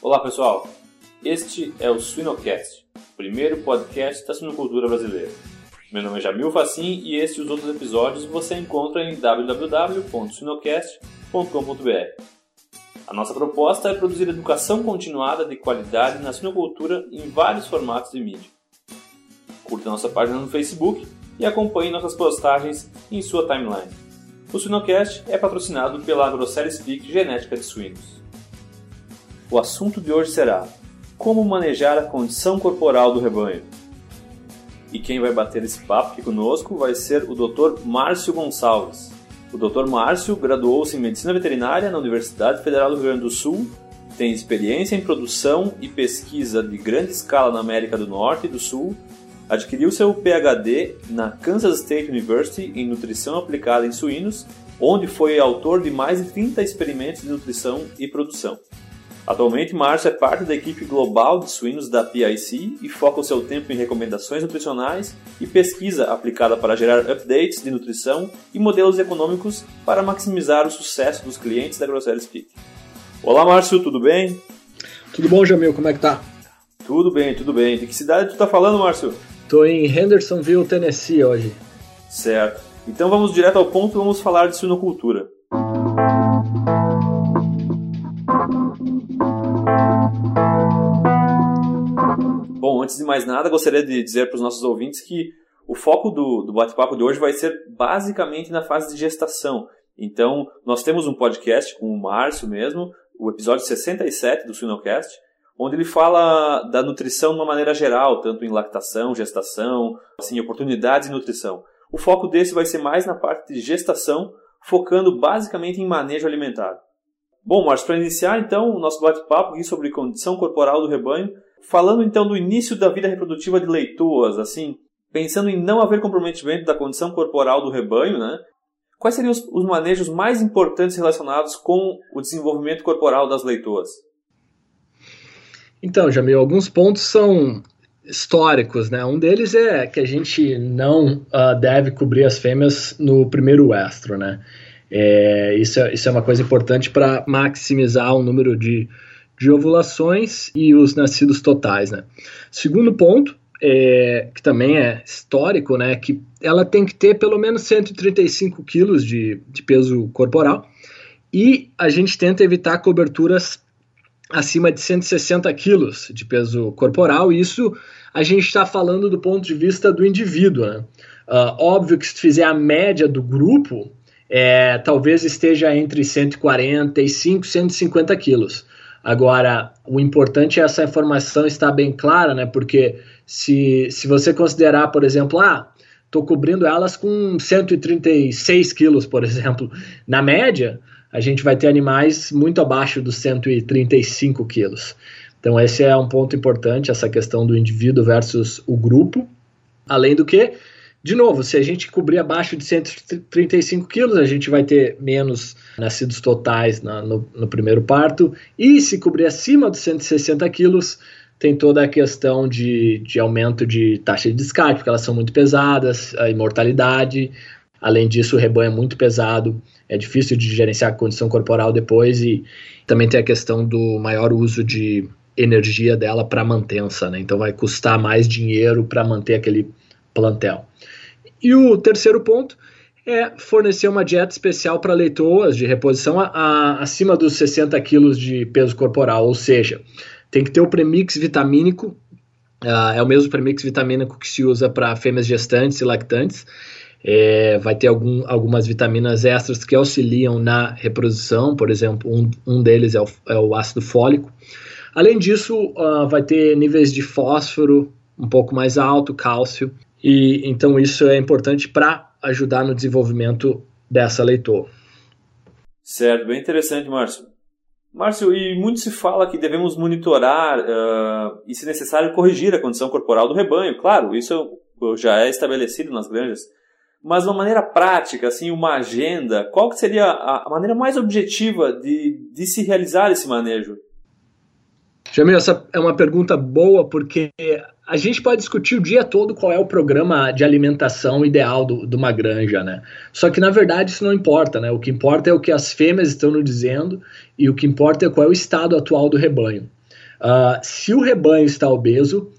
Olá pessoal, este é o Suinocast, o primeiro podcast da suinocultura brasileira. Meu nome é Jamil Facim e este e os outros episódios você encontra em www.suinocast.com.br. A nossa proposta é produzir educação continuada de qualidade na suinocultura em vários formatos de mídia. Curta nossa página no Facebook e acompanhe nossas postagens em sua timeline. O Suinocast é patrocinado pela Grosseria Speak Genética de Suínos. O assunto de hoje será como manejar a condição corporal do rebanho. E quem vai bater esse papo aqui conosco vai ser o Dr. Márcio Gonçalves. O Dr. Márcio graduou-se em Medicina Veterinária na Universidade Federal do Rio Grande do Sul, tem experiência em produção e pesquisa de grande escala na América do Norte e do Sul, adquiriu seu PhD na Kansas State University em Nutrição Aplicada em Suínos, onde foi autor de mais de 30 experimentos de nutrição e produção. Atualmente, Márcio é parte da equipe global de suínos da PIC e foca o seu tempo em recomendações nutricionais e pesquisa aplicada para gerar updates de nutrição e modelos econômicos para maximizar o sucesso dos clientes da Grosseria Speak. Olá, Márcio, tudo bem? Tudo bom, Jamil? Como é que tá? Tudo bem, tudo bem. De que cidade tu tá falando, Márcio? Tô em Hendersonville, Tennessee hoje. Certo. Então vamos direto ao ponto e vamos falar de suinocultura. Bom, antes de mais nada, gostaria de dizer para os nossos ouvintes que o foco do, do bate-papo de hoje vai ser basicamente na fase de gestação. Então, nós temos um podcast com o Márcio mesmo, o episódio 67 do Suinocast, onde ele fala da nutrição de uma maneira geral, tanto em lactação, gestação, assim, oportunidades de nutrição. O foco desse vai ser mais na parte de gestação, focando basicamente em manejo alimentar. Bom, Márcio, para iniciar então o nosso bate-papo aqui sobre condição corporal do rebanho, Falando então do início da vida reprodutiva de leitoas, assim, pensando em não haver comprometimento da condição corporal do rebanho, né? Quais seriam os, os manejos mais importantes relacionados com o desenvolvimento corporal das leitoas? Então, Jamil, alguns pontos são históricos, né? Um deles é que a gente não uh, deve cobrir as fêmeas no primeiro estro, né? É, isso, é, isso é uma coisa importante para maximizar o número de de ovulações e os nascidos totais, né? Segundo ponto, é, que também é histórico, né, que ela tem que ter pelo menos 135 quilos de, de peso corporal e a gente tenta evitar coberturas acima de 160 quilos de peso corporal. E isso a gente está falando do ponto de vista do indivíduo. Né? Uh, óbvio que se fizer a média do grupo, é, talvez esteja entre 145 e 150 quilos. Agora, o importante é essa informação estar bem clara, né? Porque se, se você considerar, por exemplo, ah, estou cobrindo elas com 136 quilos, por exemplo, na média, a gente vai ter animais muito abaixo dos 135 quilos. Então, esse é um ponto importante, essa questão do indivíduo versus o grupo. Além do que, de novo, se a gente cobrir abaixo de 135 quilos, a gente vai ter menos nascidos totais na, no, no, primeiro parto. E se cobrir acima dos 160 quilos, tem toda a questão de, de aumento de taxa de descarte, porque elas são muito pesadas, a imortalidade. Além disso, o rebanho é muito pesado, é difícil de gerenciar a condição corporal depois e também tem a questão do maior uso de energia dela para mantença, né? Então vai custar mais dinheiro para manter aquele plantel. E o terceiro ponto é fornecer uma dieta especial para leitoas de reposição a, a, acima dos 60 quilos de peso corporal, ou seja, tem que ter o premix vitamínico, uh, é o mesmo premix vitamínico que se usa para fêmeas gestantes e lactantes, é, vai ter algum, algumas vitaminas extras que auxiliam na reprodução, por exemplo, um, um deles é o, é o ácido fólico. Além disso, uh, vai ter níveis de fósforo um pouco mais alto, cálcio, e então isso é importante para ajudar no desenvolvimento dessa leitor. Certo, bem interessante, Márcio. Márcio, e muito se fala que devemos monitorar uh, e, se necessário, corrigir a condição corporal do rebanho. Claro, isso já é estabelecido nas granjas. Mas de uma maneira prática, assim, uma agenda, qual que seria a maneira mais objetiva de, de se realizar esse manejo? Jamil, essa é uma pergunta boa porque a gente pode discutir o dia todo qual é o programa de alimentação ideal do, de uma granja, né? Só que na verdade isso não importa, né? O que importa é o que as fêmeas estão nos dizendo e o que importa é qual é o estado atual do rebanho. Uh, se o rebanho está obeso,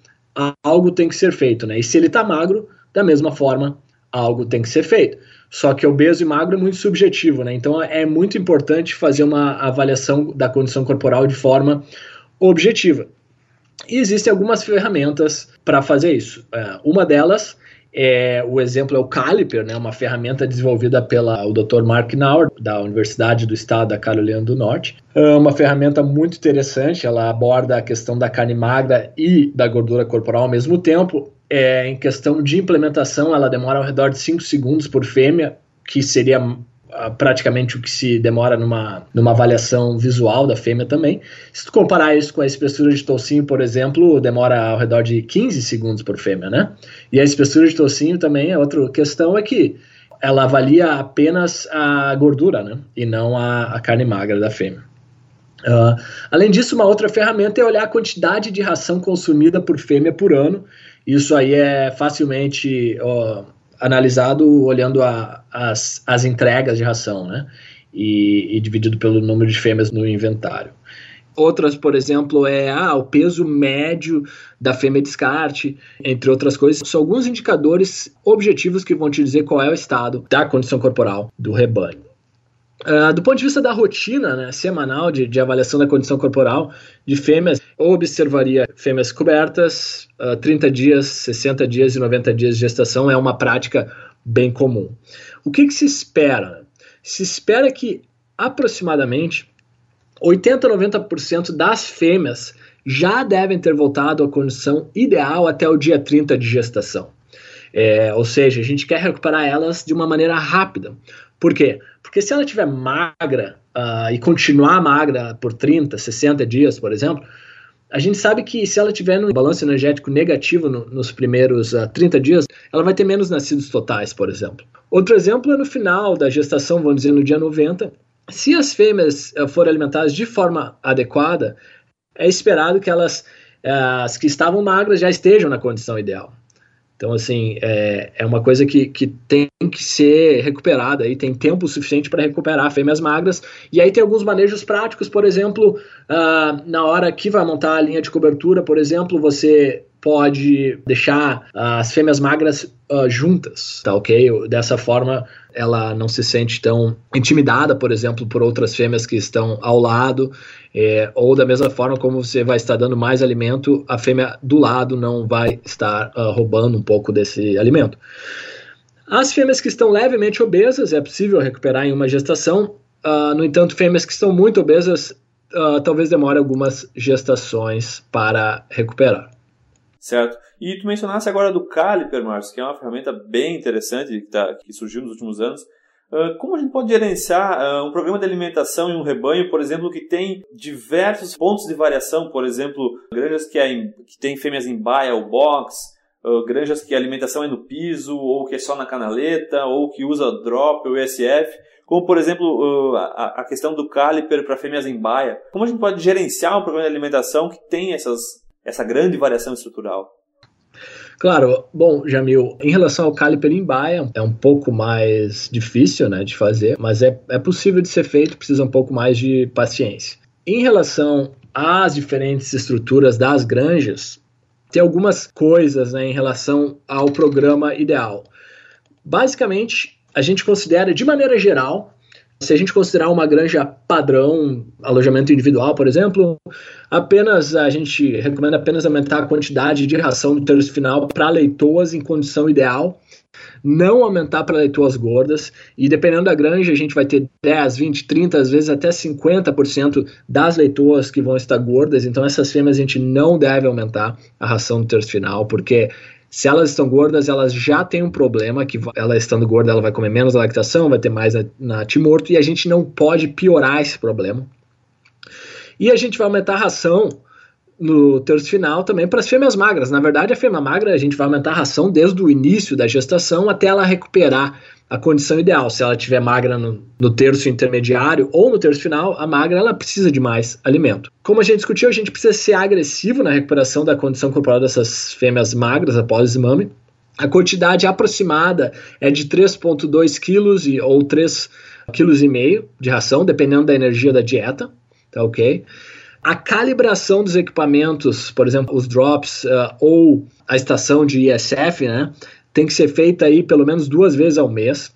algo tem que ser feito, né? E se ele está magro, da mesma forma, algo tem que ser feito. Só que obeso e magro é muito subjetivo, né? Então é muito importante fazer uma avaliação da condição corporal de forma objetiva. E existem algumas ferramentas para fazer isso. É, uma delas é, o exemplo é o Caliper, né, uma ferramenta desenvolvida pelo Dr. Mark Nauer, da Universidade do Estado da Carolina do Norte. É uma ferramenta muito interessante, ela aborda a questão da carne magra e da gordura corporal ao mesmo tempo. É, em questão de implementação, ela demora ao redor de 5 segundos por fêmea, que seria praticamente o que se demora numa, numa avaliação visual da fêmea também. Se tu comparar isso com a espessura de toucinho, por exemplo, demora ao redor de 15 segundos por fêmea, né? E a espessura de toucinho também, a outra questão é que ela avalia apenas a gordura, né? E não a, a carne magra da fêmea. Uh, além disso, uma outra ferramenta é olhar a quantidade de ração consumida por fêmea por ano. Isso aí é facilmente uh, analisado olhando a, as, as entregas de ração, né? E, e, dividido pelo número de fêmeas no inventário. Outras, por exemplo, é ah, o peso médio da fêmea descarte, entre outras coisas. São alguns indicadores objetivos que vão te dizer qual é o estado da condição corporal do rebanho. Uh, do ponto de vista da rotina né, semanal de, de, avaliação da condição corporal de fêmeas, eu observaria fêmeas cobertas, uh, ah, 30 dias, 60 dias e 90 dias de gestação é uma prática bem comum. O que, que se espera? Se espera que aproximadamente 80 a 90% das fêmeas já devem ter voltado à condição ideal até o dia 30 de gestação. É, ou seja, a gente quer recuperar elas de uma maneira rápida. Por quê? Porque se ela estiver magra uh, e continuar magra por 30, 60 dias, por exemplo, a gente sabe que se ela tiver um balanço energético negativo no, nos primeiros uh, ah, 30 dias, ela vai ter menos nascidos totais, por exemplo. Outro exemplo é no final da gestação, vamos dizer no dia 90. Se as fêmeas uh, forem alimentadas de forma adequada, é esperado que elas, uh, as que estavam magras, já estejam na condição ideal. Então, assim, é, é uma coisa que, que tem que ser recuperada e tem tempo suficiente para recuperar fêmeas magras. E aí tem alguns manejos práticos, por exemplo, uh, na hora que vai montar a linha de cobertura, por exemplo, você pode deixar as fêmeas magras uh, juntas, tá ok? Dessa forma, ela não se sente tão intimidada, por exemplo, por outras fêmeas que estão ao lado, é, ou da mesma forma como você vai estar dando mais alimento, a fêmea do lado não vai estar uh, roubando um pouco desse alimento. As fêmeas que estão levemente obesas é possível recuperar em uma gestação, uh, no entanto, fêmeas que estão muito obesas talvez demore algumas gestações para recuperar. Certo. E tu mencionaste agora do Caliper, Márcio, que é uma ferramenta bem interessante que, tá, que surgiu nos últimos anos. Uh, como a gente pode gerenciar uh, um programa de alimentação em um rebanho, por exemplo, que tem diversos pontos de variação, por exemplo, granjas que, é em, que tem fêmeas em baia ou box, uh, granjas que a alimentação é no piso, ou que é só na canaleta, ou que usa drop ou ESF, como por exemplo a, a questão do caliper para fêmeas em baia. Como a gente pode gerenciar um programa de alimentação que tem essas essa grande variação estrutural? Claro, bom, Jamil, em relação ao caliper em é um pouco mais difícil né, de fazer, mas é, é possível de ser feito, precisa um pouco mais de paciência. Em relação às diferentes estruturas das granjas, tem algumas coisas né, em relação ao programa ideal. Basicamente, a gente considera, de maneira geral, se a gente considerar uma granja padrão, alojamento individual, por exemplo, apenas a gente recomenda apenas aumentar a quantidade de ração do terço final para leitoas em condição ideal, não aumentar para leitoas gordas, e dependendo da granja, a gente vai ter 10, 20, 30, às vezes até 50% das leitoas que vão estar gordas, então essas fêmeas a gente não deve aumentar a ração do terço final, porque se elas estão gordas, elas já têm um problema, que ela estando gorda, ela vai comer menos lactação, vai ter mais na, timorto, e a gente não pode piorar esse problema. E a gente vai aumentar a ração no terço final também para as fêmeas magras. Na verdade, a fêmea magra a gente vai aumentar a ração desde o início da gestação até ela recuperar a condição ideal. Se ela estiver magra no, no, terço intermediário ou no terço final, a magra ela precisa de mais alimento. Como a gente discutiu, a gente precisa ser agressivo na recuperação da condição corporal dessas fêmeas magras após o mame. A quantidade aproximada é de 3,2 kg ou 3,5 kg de ração, dependendo da energia da dieta, tá ok? A calibração dos equipamentos, por exemplo, os drops uh, ou a estação de ISF, né, tem que ser feita aí pelo menos duas vezes ao mês.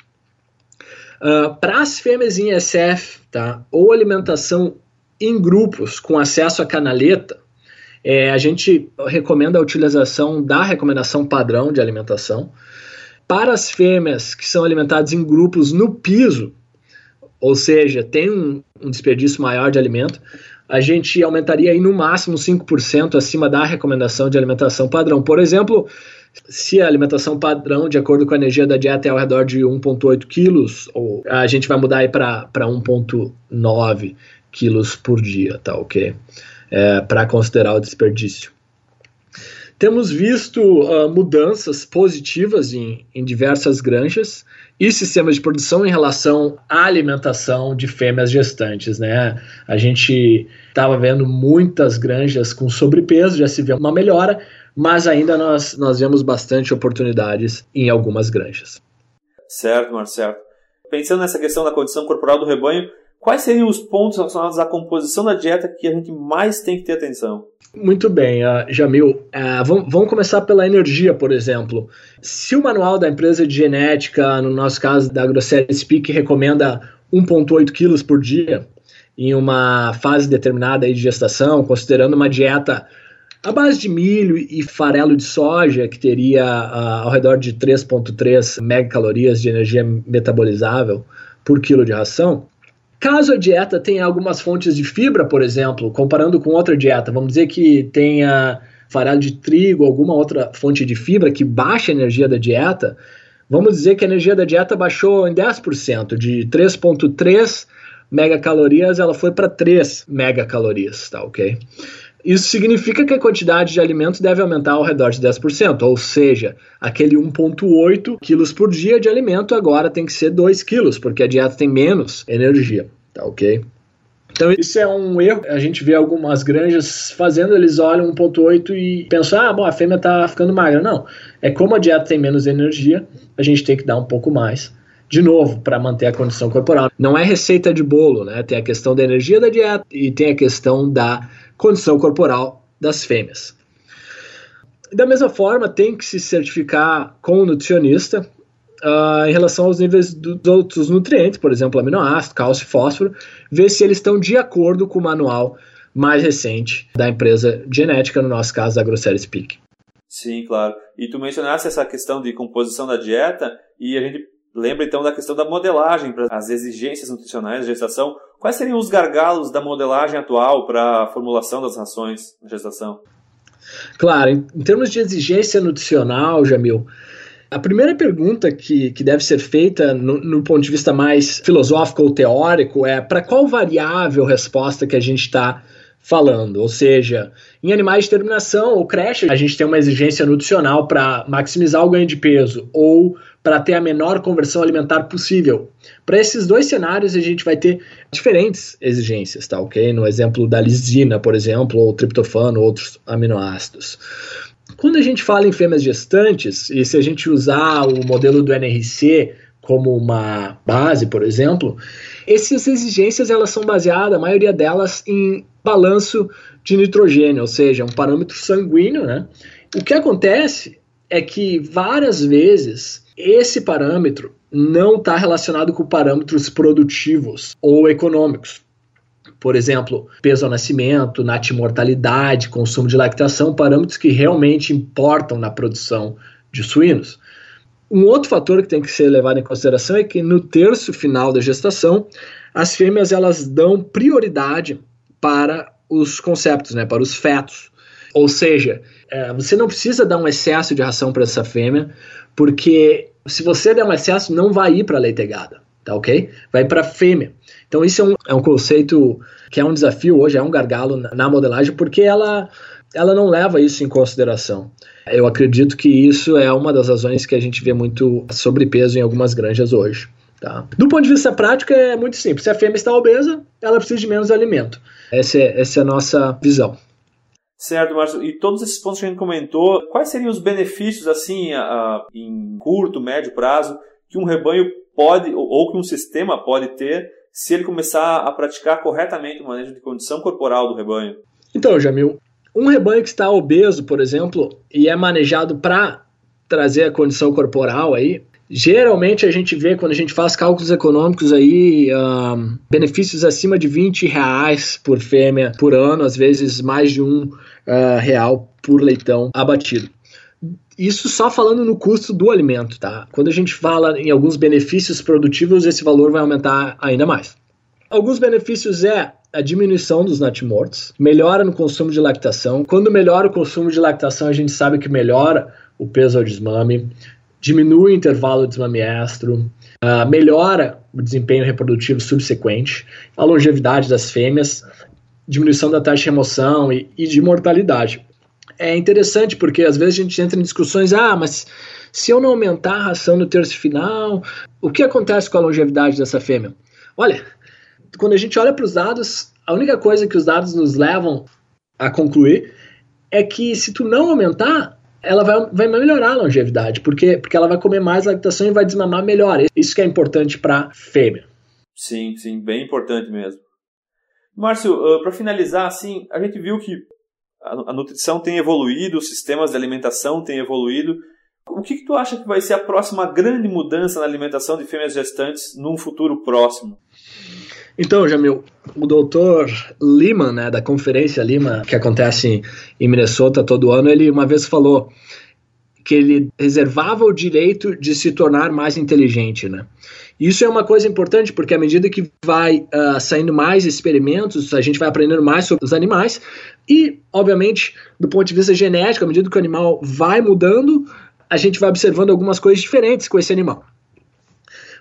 Uh, Para as fêmeas em ISF, tá, ou alimentação em grupos com acesso à canaleta, é, a gente recomenda a utilização da recomendação padrão de alimentação. Para as fêmeas que são alimentadas em grupos no piso, ou seja, tem um, um desperdício maior de alimento, a gente aumentaria aí no máximo 5% acima da recomendação de alimentação padrão. Por exemplo, se a alimentação padrão, de acordo com a energia da dieta, é ao redor de 1,8 quilos, a gente vai mudar aí para 1,9 quilos por dia, tá ok? É, para considerar o desperdício. Temos visto uh, mudanças positivas em, em diversas granjas e sistemas de produção em relação à alimentação de fêmeas gestantes, né? A gente estava vendo muitas granjas com sobrepeso, já se vê uma melhora, mas ainda nós, nós vemos bastante oportunidades em algumas granjas. Certo, Marcelo. Pensando nessa questão da condição corporal do rebanho, quais seriam os pontos relacionados à composição da dieta que a gente mais tem que ter atenção? Muito bem, uh, Jamil. Uh, vamos, vamos, começar pela energia, por exemplo. Se o manual da empresa de genética, no nosso caso da Grosseria Speak, recomenda 1,8 quilos por dia em uma fase determinada de gestação, considerando uma dieta a base de milho e farelo de soja, que teria uh, ao redor de 3,3 megacalorias de energia metabolizável por quilo de ração. Caso a dieta tenha algumas fontes de fibra, por exemplo, comparando com outra dieta, vamos dizer que tenha farelo de trigo, alguma outra fonte de fibra que baixa a energia da dieta, vamos dizer que a energia da dieta baixou em 10%, de 3,3 megacalorias ela foi para 3 megacalorias, tá ok? Isso significa que a quantidade de alimentos deve aumentar ao redor de 10%, ou seja, aquele 1,8 quilos por dia de alimento agora tem que ser 2 quilos, porque a dieta tem menos energia, tá ok? Então isso é um erro. A gente vê algumas granjas fazendo, eles olham 1.8 e pensam, ah, bom, a fêmea está ficando magra. Não, é como a dieta tem menos energia, a gente tem que dar um pouco mais. De novo, para manter a condição corporal. Não é receita de bolo, né? Tem a questão da energia da dieta e tem a questão da condição corporal das fêmeas. Da mesma forma, tem que se certificar com o nutricionista uh, em relação aos níveis dos outros nutrientes, por exemplo, aminoácido, cálcio e fósforo, ver se eles estão de acordo com o manual mais recente da empresa genética, no nosso caso, da Grosseria Speak. Sim, claro. E tu mencionaste essa questão de composição da dieta e a gente lembra então da questão da modelagem para as exigências nutricionais da gestação. Quais seriam os gargalos da modelagem atual para a formulação das rações na gestação? Claro, em, termos de exigência nutricional, Jamil, a primeira pergunta que, que deve ser feita no, no ponto de vista mais filosófico ou teórico é para qual variável resposta que a gente está falando. Ou seja, em animais de terminação ou creche, a gente tem uma exigência nutricional para maximizar o ganho de peso ou para ter a menor conversão alimentar possível. Para esses dois cenários, a gente vai ter diferentes exigências, tá ok? No exemplo da lisina, por exemplo, ou triptofano, outros aminoácidos. Quando a gente fala em fêmeas gestantes, e se a gente usar o modelo do NRC como uma base, por exemplo, essas exigências elas são baseadas, a maioria delas, em balanço de nitrogênio, ou seja, um parâmetro sanguíneo, né? O que acontece é que várias vezes esse parâmetro não está relacionado com parâmetros produtivos ou econômicos. Por exemplo, peso ao nascimento, natimortalidade, consumo de lactação, parâmetros que realmente importam na produção de suínos. Um outro fator que tem que ser levado em consideração é que no terço final da gestação, as fêmeas elas dão prioridade para os conceptos, né, para os fetos. Ou seja, é, você não precisa dar um excesso de ração para essa fêmea, porque se você der um excesso, não vai ir para a leitegada, tá ok? Vai para a fêmea. Então isso é um, é um conceito que é um desafio hoje, é um gargalo na, na modelagem, porque ela, ela não leva isso em consideração. Eu acredito que isso é uma das razões que a gente vê muito sobrepeso em algumas granjas hoje. Tá? Do ponto de vista prático, é muito simples. Se a fêmea está obesa, ela precisa de menos alimento. Essa é, essa é a nossa visão. Certo, Márcio. E todos esses pontos que a gente comentou, quais seriam os benefícios, assim, a, a, em curto, médio prazo, que um rebanho pode, ou que um sistema pode ter, se ele começar a praticar corretamente o manejo de condição corporal do rebanho? Então, Jamil, um rebanho que está obeso, por exemplo, e é manejado para trazer a condição corporal aí, geralmente a gente vê quando a gente faz cálculos econômicos aí, um, benefícios acima de 20 reais por fêmea por ano, às vezes mais de um uh, real por leitão abatido. Isso só falando no custo do alimento, tá? Quando a gente fala em alguns benefícios produtivos, esse valor vai aumentar ainda mais. Alguns benefícios é a diminuição dos natimortos, melhora no consumo de lactação. Quando melhora o consumo de lactação, a gente sabe que melhora o peso ao desmame, diminui o intervalo desmame-estro, uh, melhora o desempenho reprodutivo subsequente, a longevidade das fêmeas, diminuição da taxa de remoção e, e de mortalidade é interessante porque às vezes a gente entra em discussões, ah, mas se eu não aumentar a ração no terço final, o que acontece com a longevidade dessa fêmea? Olha, quando a gente olha para os dados, a única coisa que os dados nos levam a concluir é que se tu não aumentar, ela vai, vai melhorar a longevidade, porque, porque ela vai comer mais lactação e vai desmamar melhor. Isso que é importante para fêmea. Sim, sim, bem importante mesmo. Márcio, uh, para finalizar, assim, a gente viu que a nutrição tem evoluído, os sistemas de alimentação têm evoluído. O que, que tu acha que vai ser a próxima grande mudança na alimentação de fêmeas gestantes num futuro próximo? Então, Jamil, o doutor Lima, né, da Conferência Lima, que acontece em Minnesota todo ano, ele uma vez falou que ele reservava o direito de se tornar mais inteligente, né? Isso é uma coisa importante porque à medida que vai uh, saindo mais experimentos, a gente vai aprendendo mais sobre os animais e, obviamente, do ponto de vista genético, à medida que o animal vai mudando, a gente vai observando algumas coisas diferentes com esse animal.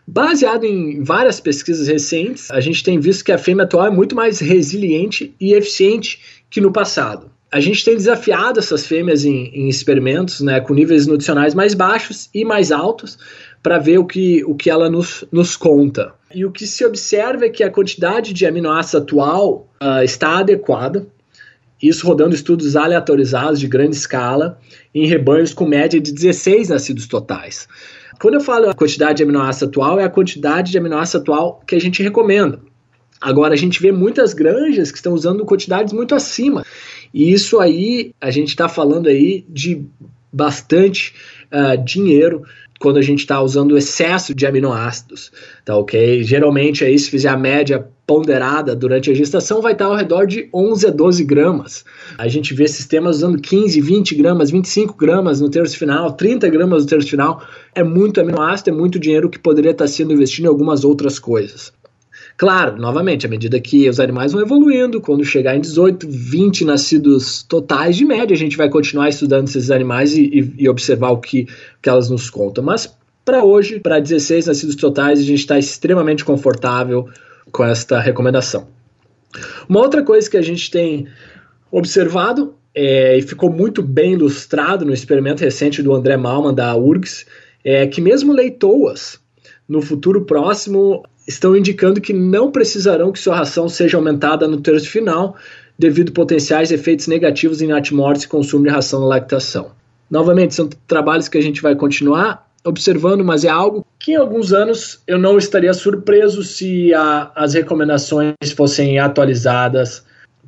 Baseado em várias pesquisas recentes, a gente tem visto que a fêmea atual é muito mais resiliente e eficiente que no passado. A gente tem desafiado essas fêmeas em, em experimentos né, com níveis nutricionais mais baixos e mais altos para ver o que, o que ela nos, nos conta. E o que se observa é que a quantidade de aminoácidos atual uh, está adequada, isso rodando estudos aleatorizados de grande escala em rebanhos com média de 16 nascidos totais. Quando eu falo a quantidade de aminoácido atual, é a quantidade de aminoácido atual que a gente recomenda. Agora, a gente vê muitas granjas que estão usando quantidades muito acima. E isso aí, a gente está falando aí de bastante uh, dinheiro quando a gente está usando excesso de aminoácidos, tá ok? Geralmente aí se fizer a média ponderada durante a gestação vai estar ao redor de 11 a 12 gramas. A gente vê sistemas usando 15, 20 gramas, 25 gramas no terço final, 30 gramas no terço final. É muito aminoácido, é muito dinheiro que poderia estar sendo investido em algumas outras coisas. Claro, novamente, à medida que os animais vão evoluindo, quando chegar em 18, 20 nascidos totais, de média, a gente vai continuar estudando esses animais e, e, e observar o que, que elas nos contam. Mas para hoje, para 16 nascidos totais, a gente está extremamente confortável com esta recomendação. Uma outra coisa que a gente tem observado é, e ficou muito bem ilustrado no experimento recente do André Malman da URGS é que mesmo leitoas no futuro próximo estão indicando que não precisarão que sua ração seja aumentada no terço final devido a potenciais efeitos negativos em natimortes e consumo de ração na lactação. Novamente, são trabalhos que a gente vai continuar observando, mas é algo que em alguns anos eu não estaria surpreso se a, as recomendações fossem atualizadas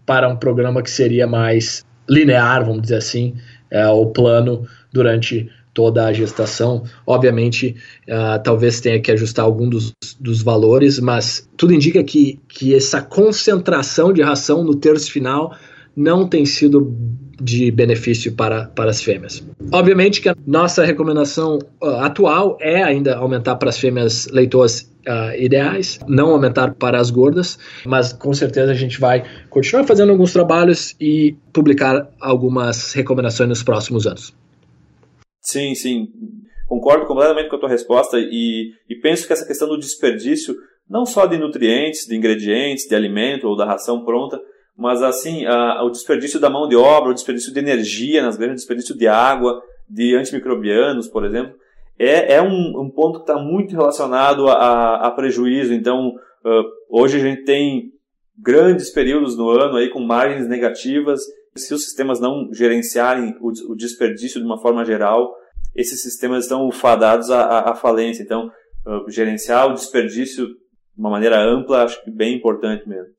para um programa que seria mais linear, vamos dizer assim, é, o plano durante toda a gestação. Obviamente, uh, talvez tenha que ajustar algum dos, dos valores, mas tudo indica que, que essa concentração de ração no terço final não tem sido de benefício para, para as fêmeas. Obviamente que a nossa recomendação uh, atual é ainda aumentar para as fêmeas leitoas uh, ideais, não aumentar para as gordas, mas com certeza a gente vai continuar fazendo alguns trabalhos e publicar algumas recomendações nos próximos anos. Sim, sim. Concordo completamente com a tua resposta e, e penso que essa questão do desperdício, não só de nutrientes, de ingredientes, de alimento ou da ração pronta, mas assim, a, o desperdício da mão de obra, o desperdício de energia nas grandes, o desperdício de água, de antimicrobianos, por exemplo, é, é um, um ponto que está muito relacionado a, a, prejuízo. Então, uh, hoje a gente tem grandes períodos no ano aí com margens negativas. Se os sistemas não gerenciarem o, o desperdício de uma forma geral, esses sistemas estão fadados à, à falência. Então, uh, gerenciar o desperdício uma maneira ampla, acho que bem importante mesmo.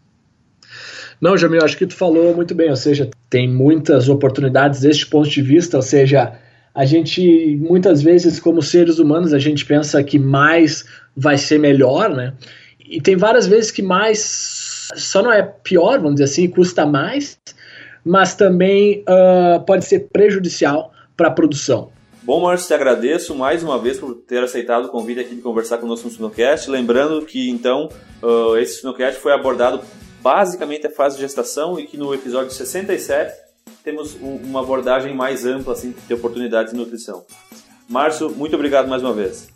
Não, Jamil, acho que tu falou muito bem, ou seja, tem muitas oportunidades deste ponto de vista, ou seja, a gente muitas vezes como seres humanos a gente pensa que mais vai ser melhor, né? E tem várias vezes que mais só não é pior, vamos dizer assim, custa mais, mas também uh, pode ser prejudicial para a produção. Bom, Márcio, te agradeço mais uma vez por ter aceitado o convite aqui de conversar conosco no Sinocast. Lembrando que, então, uh, esse Sinocast foi abordado basicamente a fase de gestação e que no episódio 67 temos uma abordagem mais ampla assim, de oportunidades de nutrição. Márcio, muito obrigado mais uma vez.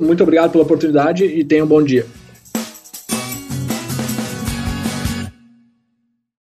Muito obrigado pela oportunidade e tenha um bom dia.